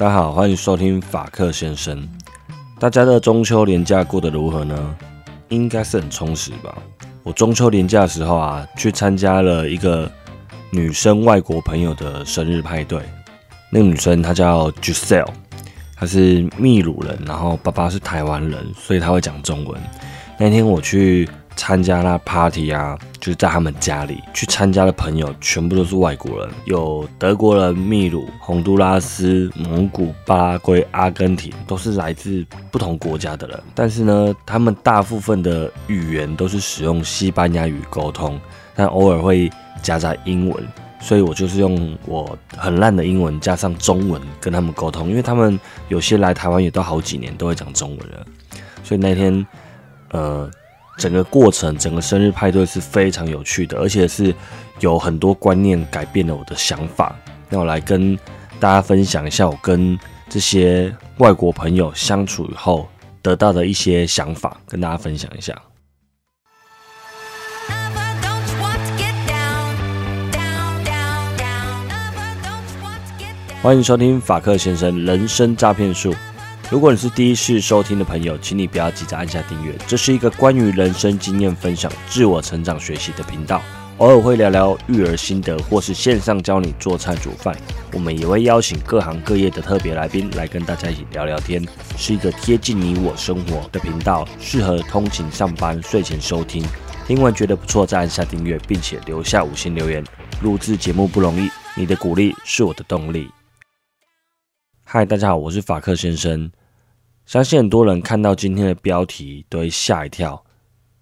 大家好，欢迎收听法克先生。大家的中秋连假过得如何呢？应该是很充实吧。我中秋连假的时候啊，去参加了一个女生外国朋友的生日派对。那个女生她叫 Giselle，她是秘鲁人，然后爸爸是台湾人，所以她会讲中文。那天我去。参加那 party 啊，就是在他们家里去参加的朋友，全部都是外国人，有德国人、秘鲁、洪都拉斯、蒙古、巴拉圭、阿根廷，都是来自不同国家的人。但是呢，他们大部分的语言都是使用西班牙语沟通，但偶尔会夹杂英文。所以我就是用我很烂的英文加上中文跟他们沟通，因为他们有些来台湾也都好几年，都会讲中文了。所以那天，呃。整个过程，整个生日派对是非常有趣的，而且是有很多观念改变了我的想法。那我来跟大家分享一下我跟这些外国朋友相处以后得到的一些想法，跟大家分享一下。欢迎收听法克先生人生诈骗术。如果你是第一次收听的朋友，请你不要急着按下订阅。这是一个关于人生经验分享、自我成长学习的频道，偶尔会聊聊育儿心得，或是线上教你做菜煮饭。我们也会邀请各行各业的特别来宾来跟大家一起聊聊天，是一个贴近你我生活的频道，适合通勤、上班、睡前收听。听完觉得不错，再按下订阅，并且留下五星留言。录制节目不容易，你的鼓励是我的动力。嗨，大家好，我是法克先生。相信很多人看到今天的标题都会吓一跳，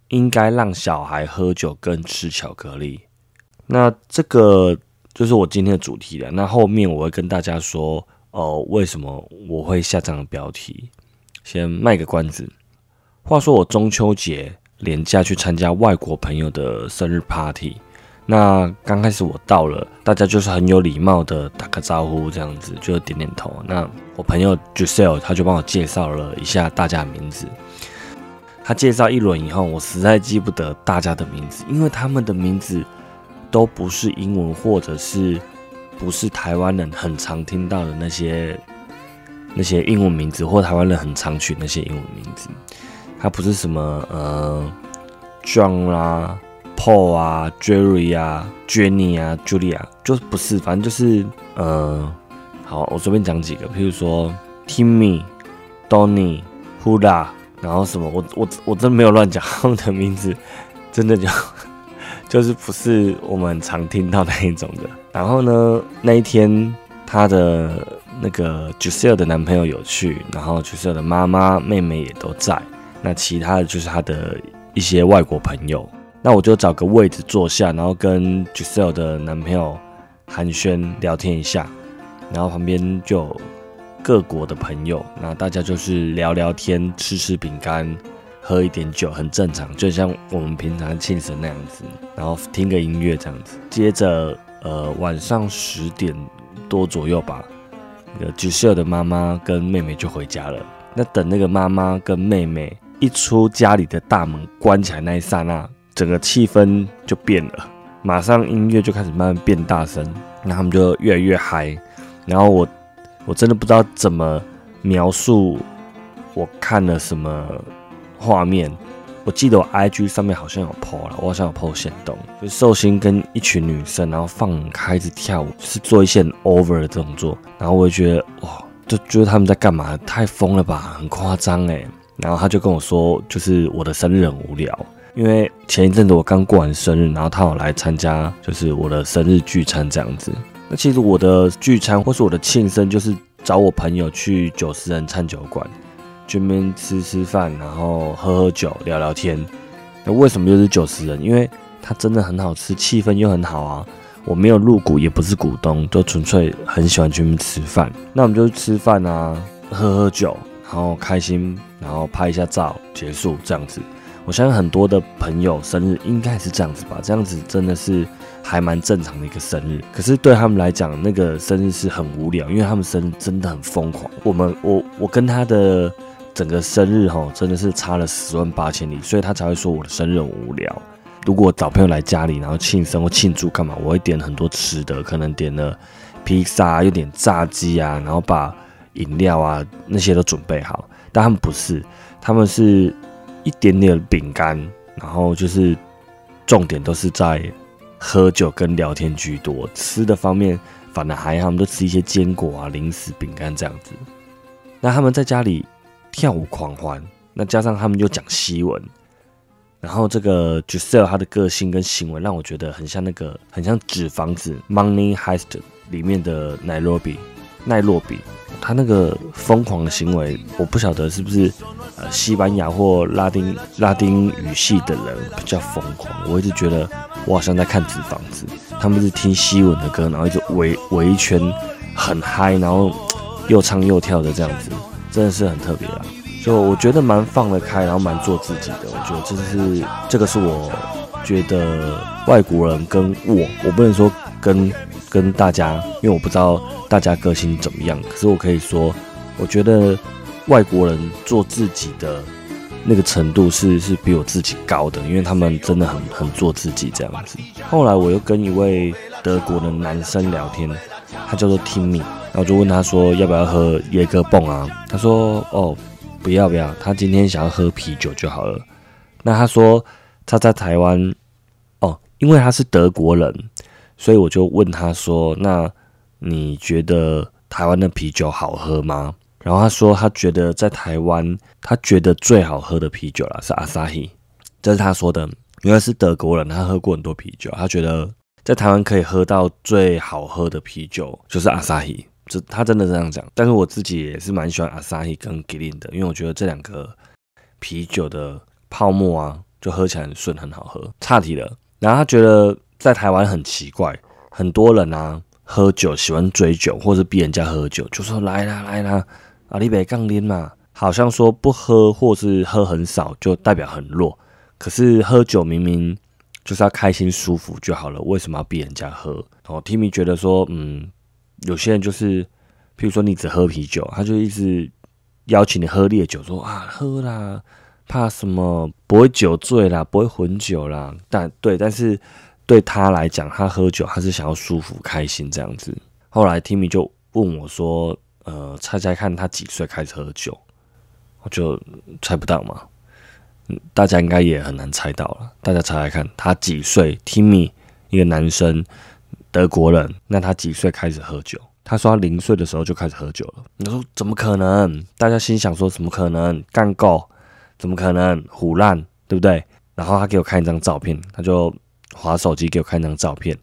应该让小孩喝酒跟吃巧克力。那这个就是我今天的主题了。那后面我会跟大家说，哦，为什么我会下这样的标题？先卖个关子。话说我中秋节连假去参加外国朋友的生日 party。那刚开始我到了，大家就是很有礼貌的打个招呼，这样子就点点头。那我朋友 Giselle 他就帮我介绍了一下大家的名字。他介绍一轮以后，我实在记不得大家的名字，因为他们的名字都不是英文，或者是不是台湾人很常听到的那些那些英文名字，或台湾人很常取那些英文名字。他不是什么呃 John 啦。Paul 啊，Jerry 啊，Jenny 啊，Julia，就不是，反正就是，呃，好，我随便讲几个，譬如说 Timmy、Donny、Huda，然后什么，我我我真没有乱讲他们的名字，真的就 就是不是我们常听到那一种的。然后呢，那一天他的那个 Giselle 的男朋友有去，然后 Giselle 的妈妈、妹妹也都在，那其他的就是他的一些外国朋友。那我就找个位置坐下，然后跟 Giselle 的男朋友寒暄聊天一下，然后旁边就各国的朋友，那大家就是聊聊天、吃吃饼干、喝一点酒，很正常，就像我们平常庆生那样子，然后听个音乐这样子。接着，呃，晚上十点多左右吧，那个 Giselle 的妈妈跟妹妹就回家了。那等那个妈妈跟妹妹一出家里的大门关起来那一刹那。整个气氛就变了，马上音乐就开始慢慢变大声，那他们就越来越嗨。然后我我真的不知道怎么描述我看了什么画面。我记得我 IG 上面好像有 PO 了，我好像有 PO 线动，就寿星跟一群女生，然后放开着跳舞，是做一些 over 的动作。然后我就觉得哇，就觉得他们在干嘛？太疯了吧，很夸张哎。然后他就跟我说，就是我的生日很无聊。因为前一阵子我刚过完生日，然后他有来参加，就是我的生日聚餐这样子。那其实我的聚餐或是我的庆生，就是找我朋友去九十人餐酒馆，去那边吃吃饭，然后喝喝酒，聊聊天。那为什么又是九十人？因为它真的很好吃，气氛又很好啊。我没有入股，也不是股东，就纯粹很喜欢去那边吃饭。那我们就吃饭啊，喝喝酒，然后开心，然后拍一下照，结束这样子。我相信很多的朋友生日应该是这样子吧，这样子真的是还蛮正常的一个生日。可是对他们来讲，那个生日是很无聊，因为他们生日真的很疯狂。我们我我跟他的整个生日哈，真的是差了十万八千里，所以他才会说我的生日很无聊。如果找朋友来家里，然后庆生或庆祝干嘛，我会点很多吃的，可能点了披萨，又点炸鸡啊，然后把饮料啊那些都准备好，但他们不是，他们是一点点饼干，然后就是重点都是在喝酒跟聊天居多，吃的方面反而还好，他们都吃一些坚果啊、零食、饼干这样子。那他们在家里跳舞狂欢，那加上他们又讲西文。然后这个 Giselle 他的个性跟行为让我觉得很像那个很像纸房子 Money Heist 里面的奈洛比奈洛比，他那个疯狂的行为，我不晓得是不是呃西班牙或拉丁拉丁语系的人比较疯狂。我一直觉得我好像在看纸房子，他们是听西文的歌，然后一直围围一圈很嗨，然后又唱又跳的这样子，真的是很特别啊。就我觉得蛮放得开，然后蛮做自己的。我觉得这是这个是我觉得外国人跟我，我不能说跟跟大家，因为我不知道大家个性怎么样。可是我可以说，我觉得外国人做自己的那个程度是是比我自己高的，因为他们真的很很做自己这样子。后来我又跟一位德国的男生聊天，他叫做 Timmy，然后就问他说要不要喝椰哥蹦啊？他说哦。不要不要，他今天想要喝啤酒就好了。那他说他在台湾哦，因为他是德国人，所以我就问他说：“那你觉得台湾的啤酒好喝吗？”然后他说他觉得在台湾，他觉得最好喝的啤酒啦是阿萨希，这是他说的。原来是德国人，他喝过很多啤酒，他觉得在台湾可以喝到最好喝的啤酒就是阿萨希。这他真的这样讲，但是我自己也是蛮喜欢阿萨希跟吉林的，因为我觉得这两个啤酒的泡沫啊，就喝起来很顺，很好喝。差题了，然后他觉得在台湾很奇怪，很多人啊喝酒喜欢追酒，或者逼人家喝酒，就说来啦来啦，阿里北杠拎嘛，好像说不喝或是喝很少就代表很弱。可是喝酒明明就是要开心舒服就好了，为什么要逼人家喝？哦，Timmy 觉得说，嗯。有些人就是，譬如说你只喝啤酒，他就一直邀请你喝烈酒，说啊喝啦，怕什么不会酒醉啦，不会混酒啦。但对，但是对他来讲，他喝酒他是想要舒服开心这样子。后来 Timmy 就问我说，呃，猜猜看他几岁开始喝酒？我就猜不到嘛，大家应该也很难猜到了。大家猜猜看他几岁？Timmy 一个男生。德国人，那他几岁开始喝酒？他说他零岁的时候就开始喝酒了。你说怎么可能？大家心想说怎么可能干够？怎么可能胡烂？对不对？然后他给我看一张照片，他就划手机给我看张照片，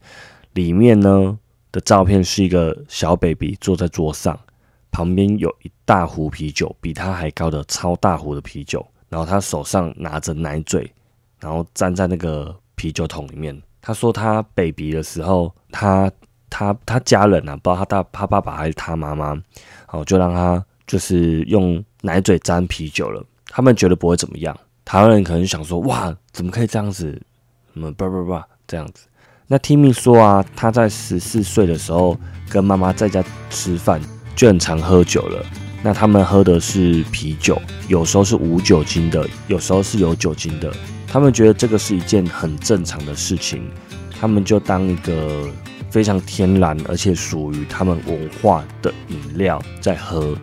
里面呢的照片是一个小 baby 坐在桌上，旁边有一大壶啤酒，比他还高的超大壶的啤酒，然后他手上拿着奶嘴，然后站在那个啤酒桶里面。他说他 baby 的时候，他他他家人啊，不知道他爸他爸爸还是他妈妈，哦，就让他就是用奶嘴沾啤酒了。他们觉得不会怎么样，台湾人可能想说，哇，怎么可以这样子？什么叭叭叭这样子？那 Timmy 说啊，他在十四岁的时候跟妈妈在家吃饭，就很常喝酒了。那他们喝的是啤酒，有时候是无酒精的，有时候是有酒精的。他们觉得这个是一件很正常的事情，他们就当一个非常天然而且属于他们文化的饮料在喝。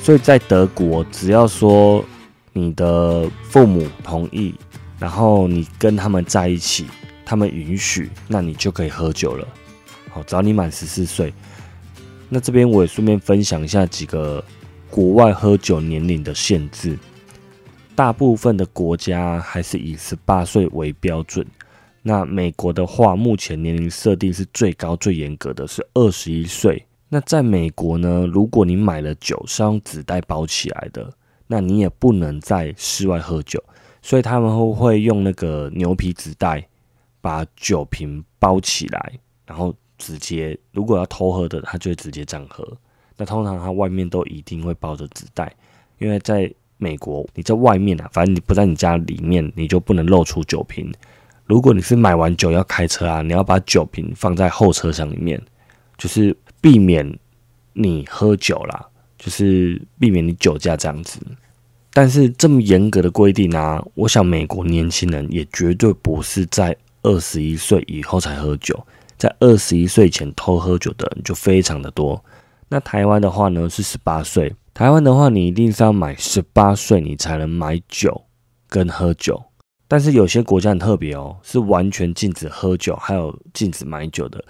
所以在德国，只要说你的父母同意，然后你跟他们在一起，他们允许，那你就可以喝酒了。好，只要你满十四岁。那这边我也顺便分享一下几个国外喝酒年龄的限制。大部分的国家还是以十八岁为标准。那美国的话，目前年龄设定是最高、最严格的是二十一岁。那在美国呢，如果你买了酒是用纸袋包起来的，那你也不能在室外喝酒。所以他们会会用那个牛皮纸袋把酒瓶包起来，然后直接如果要偷喝的，他就会直接这样喝。那通常他外面都一定会包着纸袋，因为在美国，你在外面啊，反正你不在你家里面，你就不能露出酒瓶。如果你是买完酒要开车啊，你要把酒瓶放在后车厢里面，就是避免你喝酒啦，就是避免你酒驾这样子。但是这么严格的规定啊，我想美国年轻人也绝对不是在二十一岁以后才喝酒，在二十一岁前偷喝酒的人就非常的多。那台湾的话呢是十八岁。台湾的话，你一定是要满十八岁，你才能买酒跟喝酒。但是有些国家很特别哦，是完全禁止喝酒，还有禁止买酒的。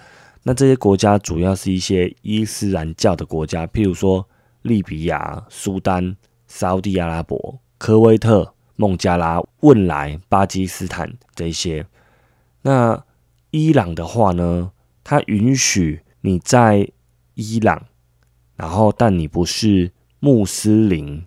那这些国家主要是一些伊斯兰教的国家，譬如说利比亚、苏丹、沙地阿拉伯、科威特、孟加拉、汶莱、巴基斯坦这些。那伊朗的话呢，它允许你在伊朗，然后但你不是。穆斯林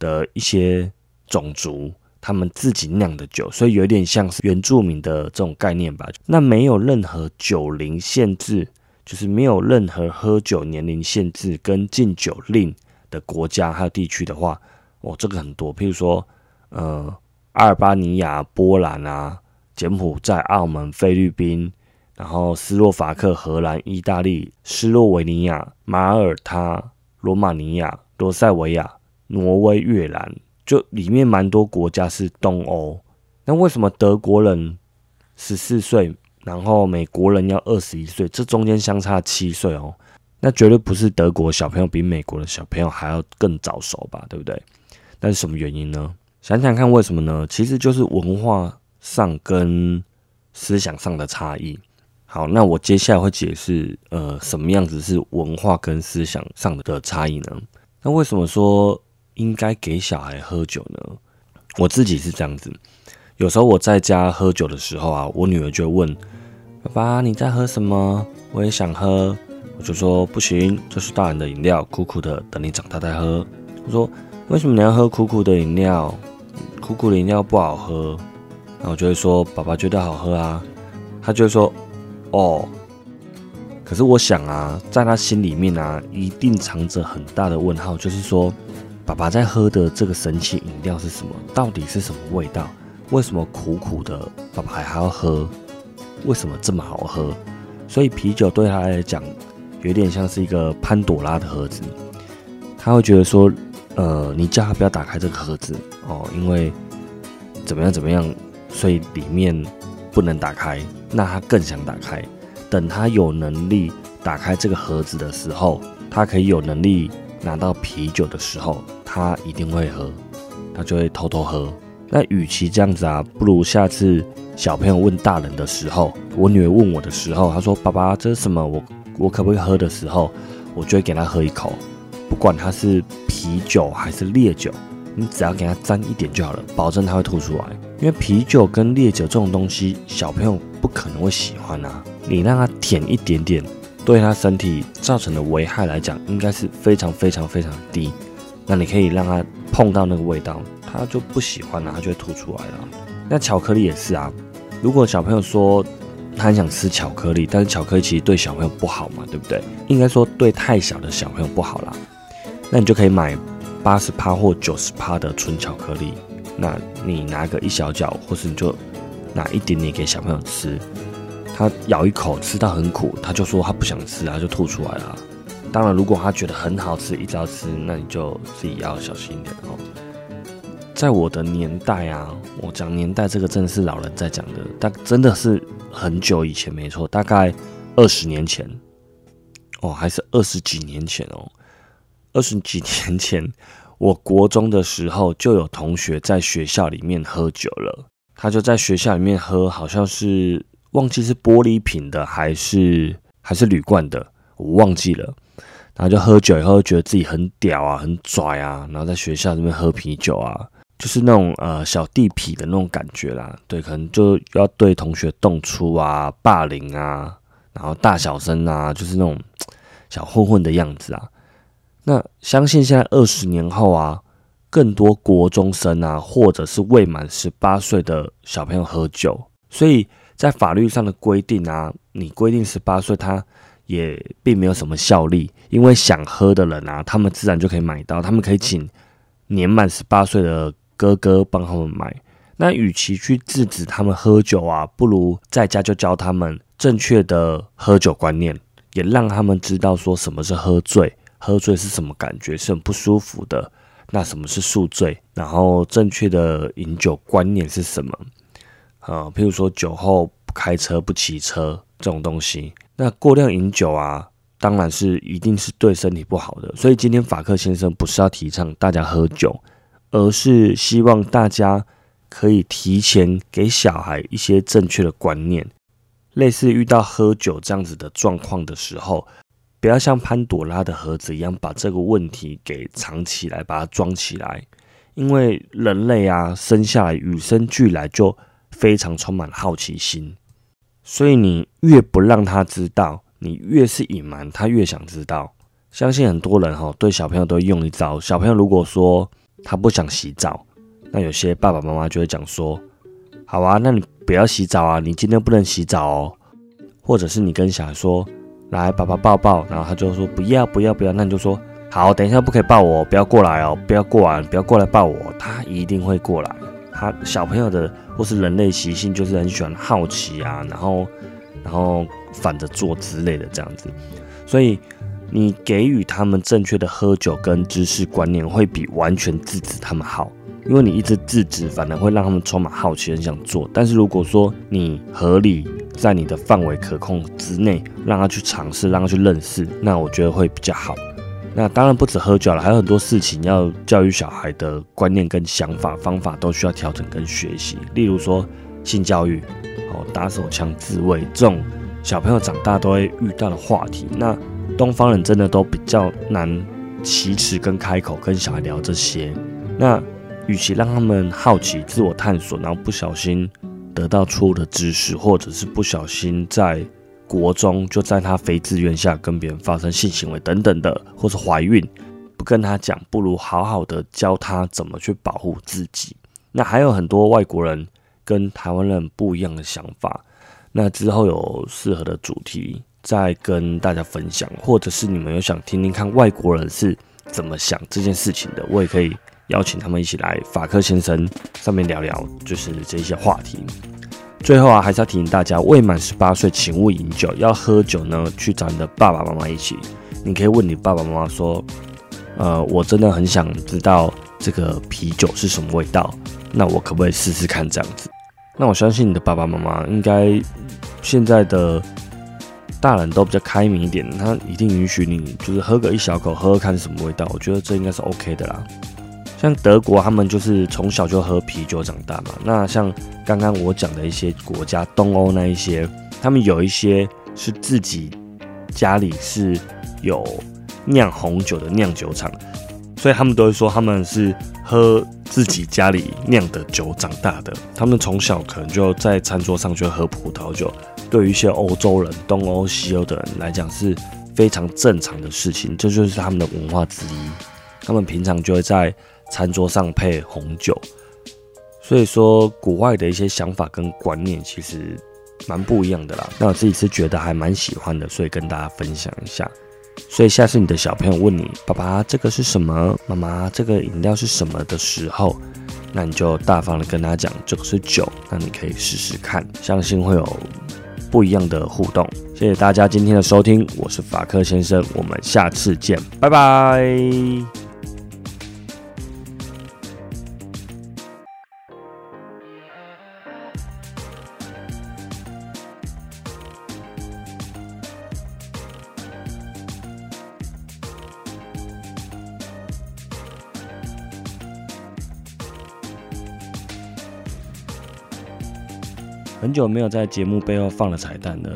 的一些种族，他们自己酿的酒，所以有点像是原住民的这种概念吧。那没有任何酒龄限制，就是没有任何喝酒年龄限制跟禁酒令的国家还有地区的话，哦，这个很多，譬如说，呃，阿尔巴尼亚、波兰啊、柬埔寨、澳门、菲律宾，然后斯洛伐克、荷兰、意大利、斯洛维尼亚、马耳他、罗马尼亚。罗塞维亚、挪威、越南，就里面蛮多国家是东欧。那为什么德国人十四岁，然后美国人要二十一岁？这中间相差七岁哦。那绝对不是德国小朋友比美国的小朋友还要更早熟吧？对不对？那是什么原因呢？想想看，为什么呢？其实就是文化上跟思想上的差异。好，那我接下来会解释，呃，什么样子是文化跟思想上的差异呢？那为什么说应该给小孩喝酒呢？我自己是这样子，有时候我在家喝酒的时候啊，我女儿就问爸爸你在喝什么？我也想喝，我就说不行，这是大人的饮料，苦苦的，等你长大再喝。我说为什么你要喝苦苦的饮料？苦苦的饮料不好喝。那我就会说爸爸觉得好喝啊，他就会说哦。可是我想啊，在他心里面啊，一定藏着很大的问号，就是说，爸爸在喝的这个神奇饮料是什么？到底是什么味道？为什么苦苦的，爸爸还要喝？为什么这么好喝？所以啤酒对他来讲，有点像是一个潘朵拉的盒子。他会觉得说，呃，你叫他不要打开这个盒子哦，因为怎么样怎么样，所以里面不能打开。那他更想打开。等他有能力打开这个盒子的时候，他可以有能力拿到啤酒的时候，他一定会喝，他就会偷偷喝。那与其这样子啊，不如下次小朋友问大人的时候，我女儿问我的时候，她说：“爸爸，这是什么？我我可不可以喝？”的时候，我就会给他喝一口，不管他是啤酒还是烈酒，你只要给他沾一点就好了，保证他会吐出来。因为啤酒跟烈酒这种东西，小朋友不可能会喜欢啊。你让他舔一点点，对他身体造成的危害来讲，应该是非常非常非常低。那你可以让他碰到那个味道，他就不喜欢了，他就会吐出来了。那巧克力也是啊，如果小朋友说他很想吃巧克力，但是巧克力其实对小朋友不好嘛，对不对？应该说对太小的小朋友不好啦。那你就可以买八十趴或九十趴的纯巧克力，那你拿个一小角，或是你就拿一点点给小朋友吃。他咬一口吃到很苦，他就说他不想吃，他就吐出来了。当然，如果他觉得很好吃，一直要吃，那你就自己要小心一点哦。在我的年代啊，我讲年代这个真的是老人在讲的，但真的是很久以前，没错，大概二十年前哦，还是二十几年前哦。二十几年前，我国中的时候就有同学在学校里面喝酒了，他就在学校里面喝，好像是。忘记是玻璃瓶的还是还是铝罐的，我忘记了。然后就喝酒以后，觉得自己很屌啊，很拽啊。然后在学校里面喝啤酒啊，就是那种呃小地痞的那种感觉啦。对，可能就要对同学动粗啊、霸凌啊，然后大小声啊，就是那种小混混的样子啊。那相信现在二十年后啊，更多国中生啊，或者是未满十八岁的小朋友喝酒，所以。在法律上的规定啊，你规定十八岁，他也并没有什么效力，因为想喝的人啊，他们自然就可以买到，他们可以请年满十八岁的哥哥帮他们买。那与其去制止他们喝酒啊，不如在家就教他们正确的喝酒观念，也让他们知道说什么是喝醉，喝醉是什么感觉，是很不舒服的。那什么是宿醉？然后正确的饮酒观念是什么？啊，譬如说酒后不开车、不骑车这种东西，那过量饮酒啊，当然是一定是对身体不好的。所以今天法克先生不是要提倡大家喝酒，而是希望大家可以提前给小孩一些正确的观念，类似遇到喝酒这样子的状况的时候，不要像潘朵拉的盒子一样把这个问题给藏起来，把它装起来。因为人类啊，生下来与生俱来就非常充满好奇心，所以你越不让他知道，你越是隐瞒，他越想知道。相信很多人哈，对小朋友都用一招。小朋友如果说他不想洗澡，那有些爸爸妈妈就会讲说：“好啊，那你不要洗澡啊，你今天不能洗澡哦。”或者是你跟小孩说：“来，爸爸抱抱。”然后他就说：“不要，不要，不要。”那你就说。好，等一下不可以抱我，不要过来哦，不要过来，不要过来抱我，他一定会过来。他小朋友的或是人类习性就是很喜欢好奇啊，然后然后反着做之类的这样子。所以你给予他们正确的喝酒跟知识观念，会比完全制止他们好。因为你一直制止，反而会让他们充满好奇，很想做。但是如果说你合理在你的范围可控之内，让他去尝试，让他去认识，那我觉得会比较好。那当然不止喝酒了，还有很多事情要教育小孩的观念跟想法方法都需要调整跟学习。例如说性教育，哦，打手枪自卫这种小朋友长大都会遇到的话题。那东方人真的都比较难启齿跟开口跟小孩聊这些。那与其让他们好奇自我探索，然后不小心得到错误的知识，或者是不小心在。国中就在他非自愿下跟别人发生性行为等等的，或是怀孕，不跟他讲，不如好好的教他怎么去保护自己。那还有很多外国人跟台湾人不一样的想法，那之后有适合的主题再跟大家分享，或者是你们有想听听看外国人是怎么想这件事情的，我也可以邀请他们一起来法克先生上面聊聊，就是这些话题。最后啊，还是要提醒大家，未满十八岁请勿饮酒。要喝酒呢，去找你的爸爸妈妈一起。你可以问你爸爸妈妈说：“呃，我真的很想知道这个啤酒是什么味道，那我可不可以试试看这样子？”那我相信你的爸爸妈妈应该现在的大人都比较开明一点，他一定允许你就是喝个一小口，喝喝看是什么味道。我觉得这应该是 OK 的啦。像德国，他们就是从小就喝啤酒长大嘛。那像刚刚我讲的一些国家，东欧那一些，他们有一些是自己家里是有酿红酒的酿酒厂，所以他们都会说他们是喝自己家里酿的酒长大的。他们从小可能就在餐桌上就喝葡萄酒，对于一些欧洲人、东欧、西欧的人来讲是非常正常的事情，这就是他们的文化之一。他们平常就会在。餐桌上配红酒，所以说国外的一些想法跟观念其实蛮不一样的啦。那我自己是觉得还蛮喜欢的，所以跟大家分享一下。所以下次你的小朋友问你爸爸这个是什么，妈妈这个饮料是什么的时候，那你就大方的跟他讲这个是酒，那你可以试试看，相信会有不一样的互动。谢谢大家今天的收听，我是法克先生，我们下次见，拜拜。很久没有在节目背后放了彩蛋了，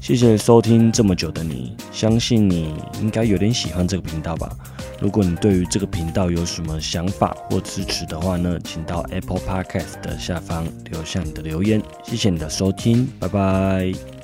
谢谢收听这么久的你，相信你应该有点喜欢这个频道吧。如果你对于这个频道有什么想法或支持的话呢，请到 Apple Podcast 的下方留下你的留言。谢谢你的收听，拜拜。